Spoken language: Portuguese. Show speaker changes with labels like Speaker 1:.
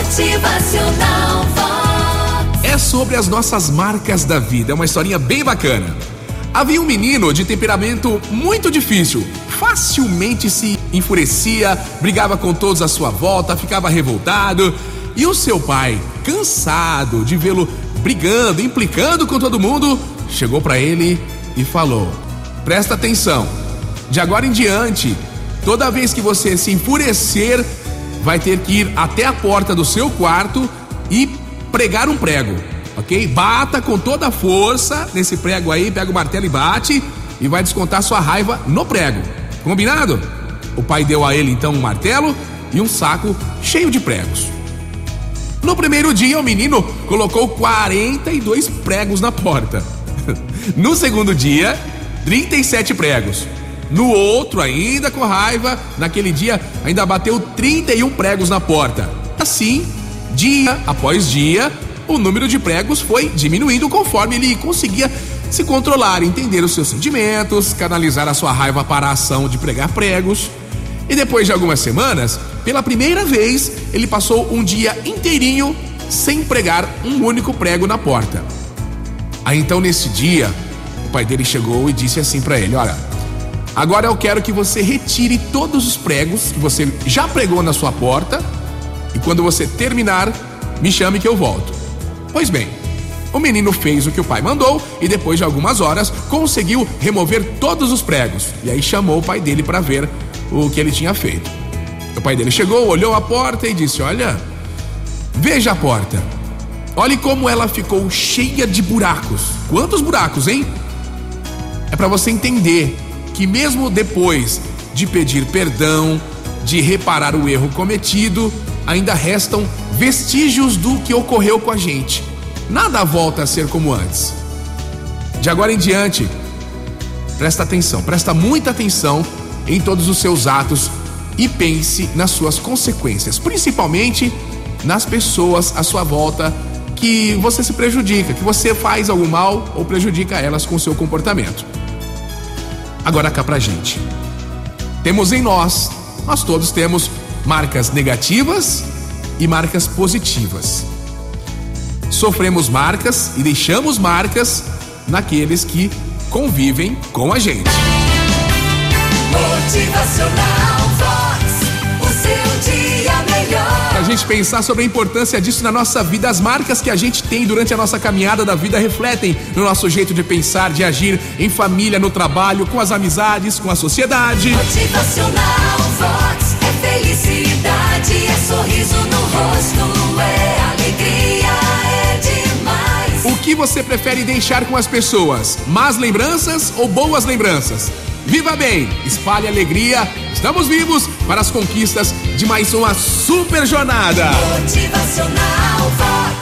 Speaker 1: Motivacional Vox.
Speaker 2: É sobre as nossas marcas da vida. É uma historinha bem bacana. Havia um menino de temperamento muito difícil. Facilmente se enfurecia, brigava com todos à sua volta, ficava revoltado. E o seu pai, cansado de vê-lo brigando, implicando com todo mundo, chegou para ele e falou: Presta atenção. De agora em diante, toda vez que você se enfurecer, vai ter que ir até a porta do seu quarto e pregar um prego, ok? Bata com toda a força nesse prego aí, pega o martelo e bate e vai descontar sua raiva no prego. Combinado? O pai deu a ele então um martelo e um saco cheio de pregos. No primeiro dia, o menino colocou 42 pregos na porta. No segundo dia, 37 pregos. No outro, ainda com raiva, naquele dia ainda bateu 31 pregos na porta. Assim, dia após dia, o número de pregos foi diminuindo conforme ele conseguia se controlar, entender os seus sentimentos, canalizar a sua raiva para a ação de pregar pregos. E depois de algumas semanas, pela primeira vez, ele passou um dia inteirinho sem pregar um único prego na porta. Aí então nesse dia, o pai dele chegou e disse assim para ele: Olha, Agora eu quero que você retire todos os pregos que você já pregou na sua porta e quando você terminar, me chame que eu volto. Pois bem, o menino fez o que o pai mandou e depois de algumas horas conseguiu remover todos os pregos. E aí chamou o pai dele para ver o que ele tinha feito. O pai dele chegou, olhou a porta e disse: Olha, veja a porta. Olhe como ela ficou cheia de buracos. Quantos buracos, hein? É para você entender que, mesmo depois de pedir perdão, de reparar o erro cometido, ainda restam vestígios do que ocorreu com a gente. Nada volta a ser como antes. De agora em diante, presta atenção, presta muita atenção em todos os seus atos e pense nas suas consequências, principalmente nas pessoas à sua volta que você se prejudica, que você faz algum mal ou prejudica elas com seu comportamento. Agora cá pra gente. Temos em nós, nós todos temos marcas negativas e marcas positivas. Sofremos marcas e deixamos marcas naqueles que convivem com a gente.
Speaker 1: Motivacional
Speaker 2: gente pensar sobre a importância disso na nossa vida, as marcas que a gente tem durante a nossa caminhada da vida refletem no nosso jeito de pensar, de agir em família, no trabalho, com as amizades, com a sociedade.
Speaker 1: Motivacional Vox. É felicidade, é sorriso no rosto, é alegria, é demais.
Speaker 2: O que você prefere deixar com as pessoas? Más lembranças ou boas lembranças? Viva bem, espalhe alegria. Estamos vivos para as conquistas de mais uma super jornada.
Speaker 1: Motivacional Vox.